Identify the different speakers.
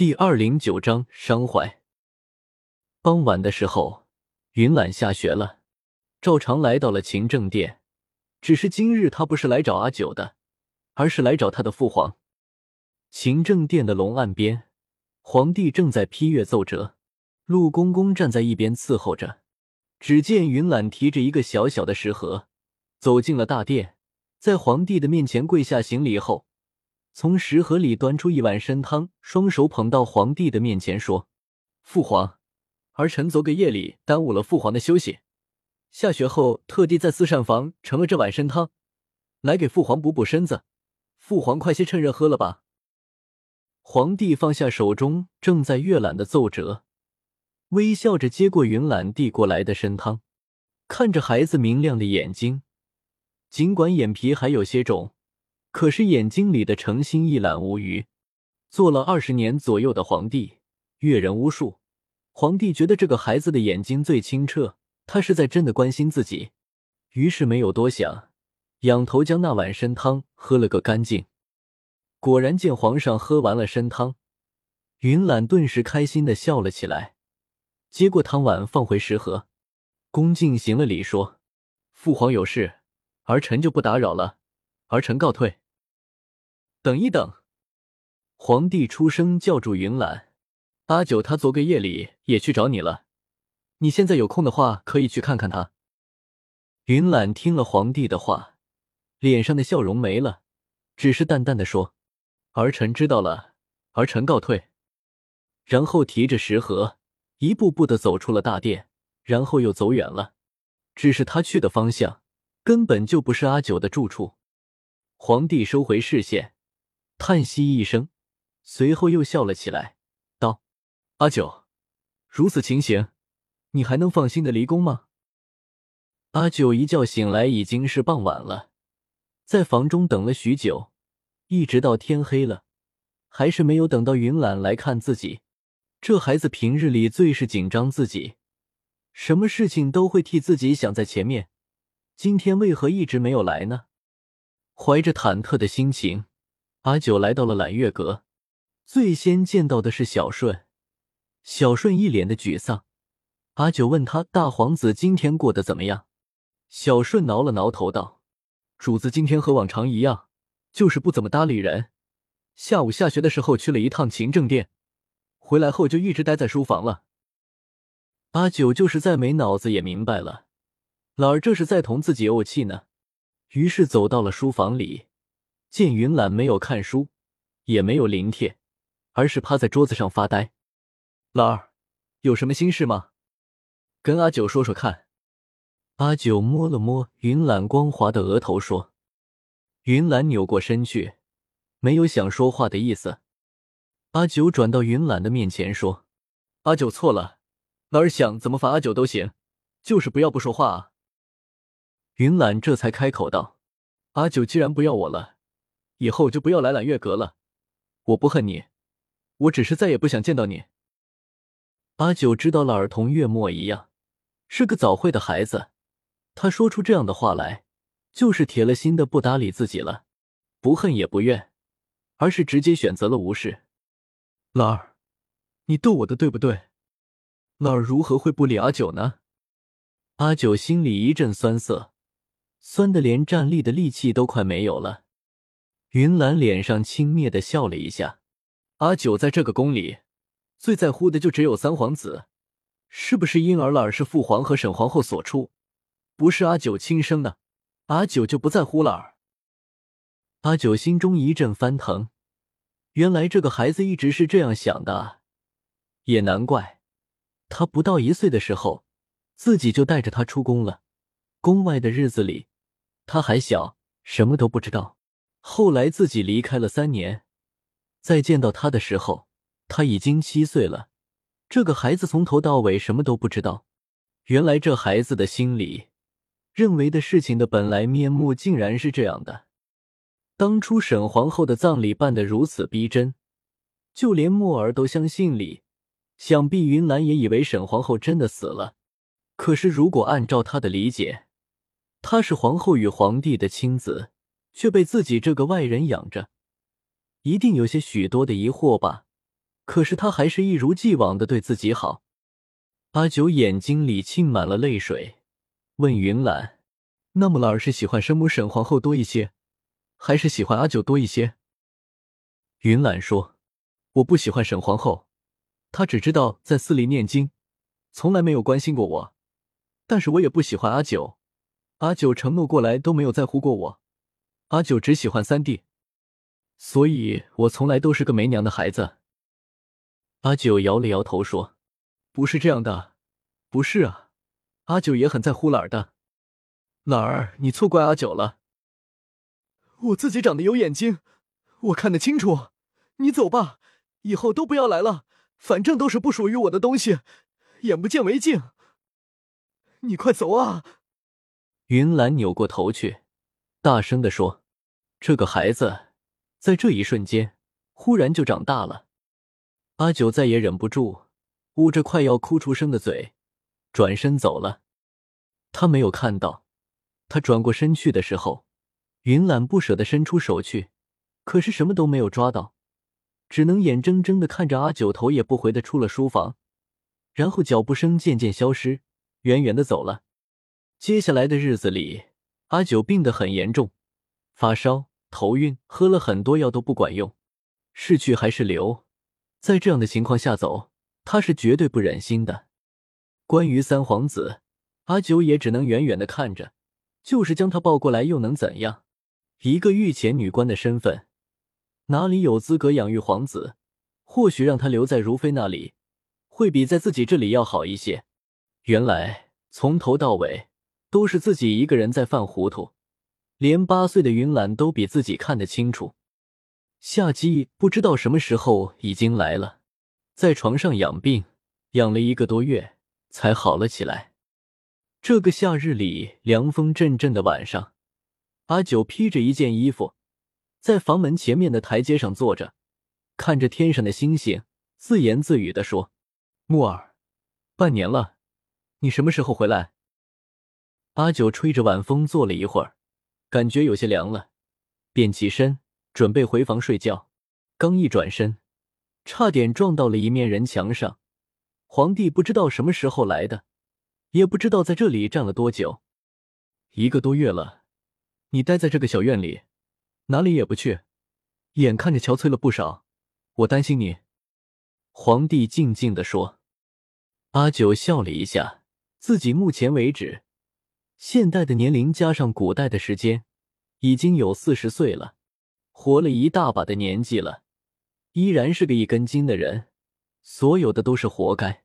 Speaker 1: 第二零九章伤怀。傍晚的时候，云岚下学了，照常来到了勤政殿。只是今日他不是来找阿九的，而是来找他的父皇。勤政殿的龙案边，皇帝正在批阅奏折，陆公公站在一边伺候着。只见云岚提着一个小小的食盒，走进了大殿，在皇帝的面前跪下行礼后。从食盒里端出一碗参汤，双手捧到皇帝的面前，说：“父皇，儿臣昨个夜里耽误了父皇的休息，下学后特地在四膳房盛了这碗参汤，来给父皇补补身子。父皇快些趁热喝了吧。”皇帝放下手中正在阅览的奏折，微笑着接过云岚递过来的参汤，看着孩子明亮的眼睛，尽管眼皮还有些肿。可是眼睛里的诚心一览无余。做了二十年左右的皇帝，阅人无数，皇帝觉得这个孩子的眼睛最清澈，他是在真的关心自己。于是没有多想，仰头将那碗参汤喝了个干净。果然，见皇上喝完了参汤，云岚顿时开心的笑了起来，接过汤碗放回食盒，恭敬行了礼，说：“父皇有事，儿臣就不打扰了，儿臣告退。”等一等，皇帝出声叫住云岚：“阿九他昨个夜里也去找你了，你现在有空的话可以去看看他。”云岚听了皇帝的话，脸上的笑容没了，只是淡淡的说：“儿臣知道了，儿臣告退。”然后提着食盒，一步步的走出了大殿，然后又走远了。只是他去的方向根本就不是阿九的住处。皇帝收回视线。叹息一声，随后又笑了起来，道：“阿九，如此情形，你还能放心的离宫吗？”阿九一觉醒来已经是傍晚了，在房中等了许久，一直到天黑了，还是没有等到云岚来看自己。这孩子平日里最是紧张自己，什么事情都会替自己想在前面，今天为何一直没有来呢？怀着忐忑的心情。阿九来到了揽月阁，最先见到的是小顺。小顺一脸的沮丧。阿九问他：“大皇子今天过得怎么样？”小顺挠了挠头道：“主子今天和往常一样，就是不怎么搭理人。下午下学的时候去了一趟勤政殿，回来后就一直待在书房了。”阿九就是再没脑子也明白了，老儿这是在同自己怄气呢。于是走到了书房里。见云岚没有看书，也没有临帖，而是趴在桌子上发呆。老二，有什么心事吗？跟阿九说说看。阿九摸了摸云岚光滑的额头，说：“云懒扭过身去，没有想说话的意思。”阿九转到云懒的面前说：“阿九错了，老二想怎么罚阿九都行，就是不要不说话啊。”云懒这才开口道：“阿九既然不要我了。”以后就不要来揽月阁了。我不恨你，我只是再也不想见到你。阿九知道了，儿童月末一样，是个早慧的孩子。他说出这样的话来，就是铁了心的不搭理自己了。不恨也不怨，而是直接选择了无视。老二，你逗我的对不对？老二如何会不理阿九呢？阿九心里一阵酸涩，酸的连站立的力气都快没有了。云岚脸上轻蔑的笑了一下，阿九在这个宫里最在乎的就只有三皇子，是不是婴儿了？是父皇和沈皇后所出，不是阿九亲生的，阿九就不在乎了。儿阿九心中一阵翻腾，原来这个孩子一直是这样想的，也难怪，他不到一岁的时候，自己就带着他出宫了。宫外的日子里，他还小，什么都不知道。后来自己离开了三年，再见到他的时候，他已经七岁了。这个孩子从头到尾什么都不知道。原来这孩子的心里认为的事情的本来面目，竟然是这样的。当初沈皇后的葬礼办得如此逼真，就连墨儿都相信里。想必云南也以为沈皇后真的死了。可是如果按照他的理解，他是皇后与皇帝的亲子。却被自己这个外人养着，一定有些许多的疑惑吧。可是他还是一如既往的对自己好。阿九眼睛里沁满了泪水，问云岚：“那么老儿是喜欢生母沈皇后多一些，还是喜欢阿九多一些？”云岚说：“我不喜欢沈皇后，她只知道在寺里念经，从来没有关心过我。但是我也不喜欢阿九，阿九承诺过来都没有在乎过我。阿九只喜欢三弟，所以我从来都是个没娘的孩子。”阿九摇了摇头说。不是这样的，不是啊，阿九也很在乎懒儿的。懒儿，你错怪阿九了。我自己长得有眼睛，我看得清楚。你走吧，以后都不要来了，反正都是不属于我的东西，眼不见为净。你快走啊！云兰扭过头去，大声的说：“这个孩子，在这一瞬间，忽然就长大了。”阿九再也忍不住。捂着快要哭出声的嘴，转身走了。他没有看到，他转过身去的时候，云懒不舍得伸出手去，可是什么都没有抓到，只能眼睁睁的看着阿九头也不回的出了书房，然后脚步声渐渐消失，远远的走了。接下来的日子里，阿九病得很严重，发烧、头晕，喝了很多药都不管用，是去还是留，在这样的情况下走。他是绝对不忍心的。关于三皇子，阿九也只能远远的看着，就是将他抱过来又能怎样？一个御前女官的身份，哪里有资格养育皇子？或许让他留在如妃那里，会比在自己这里要好一些。原来从头到尾都是自己一个人在犯糊涂，连八岁的云岚都比自己看得清楚。夏姬不知道什么时候已经来了。在床上养病，养了一个多月才好了起来。这个夏日里凉风阵阵的晚上，阿九披着一件衣服，在房门前面的台阶上坐着，看着天上的星星，自言自语的说：“木儿，半年了，你什么时候回来？”阿九吹着晚风坐了一会儿，感觉有些凉了，便起身准备回房睡觉，刚一转身。差点撞到了一面人墙上。皇帝不知道什么时候来的，也不知道在这里站了多久，一个多月了。你待在这个小院里，哪里也不去，眼看着憔悴了不少，我担心你。皇帝静静的说。阿九笑了一下，自己目前为止，现代的年龄加上古代的时间，已经有四十岁了，活了一大把的年纪了。依然是个一根筋的人，所有的都是活该。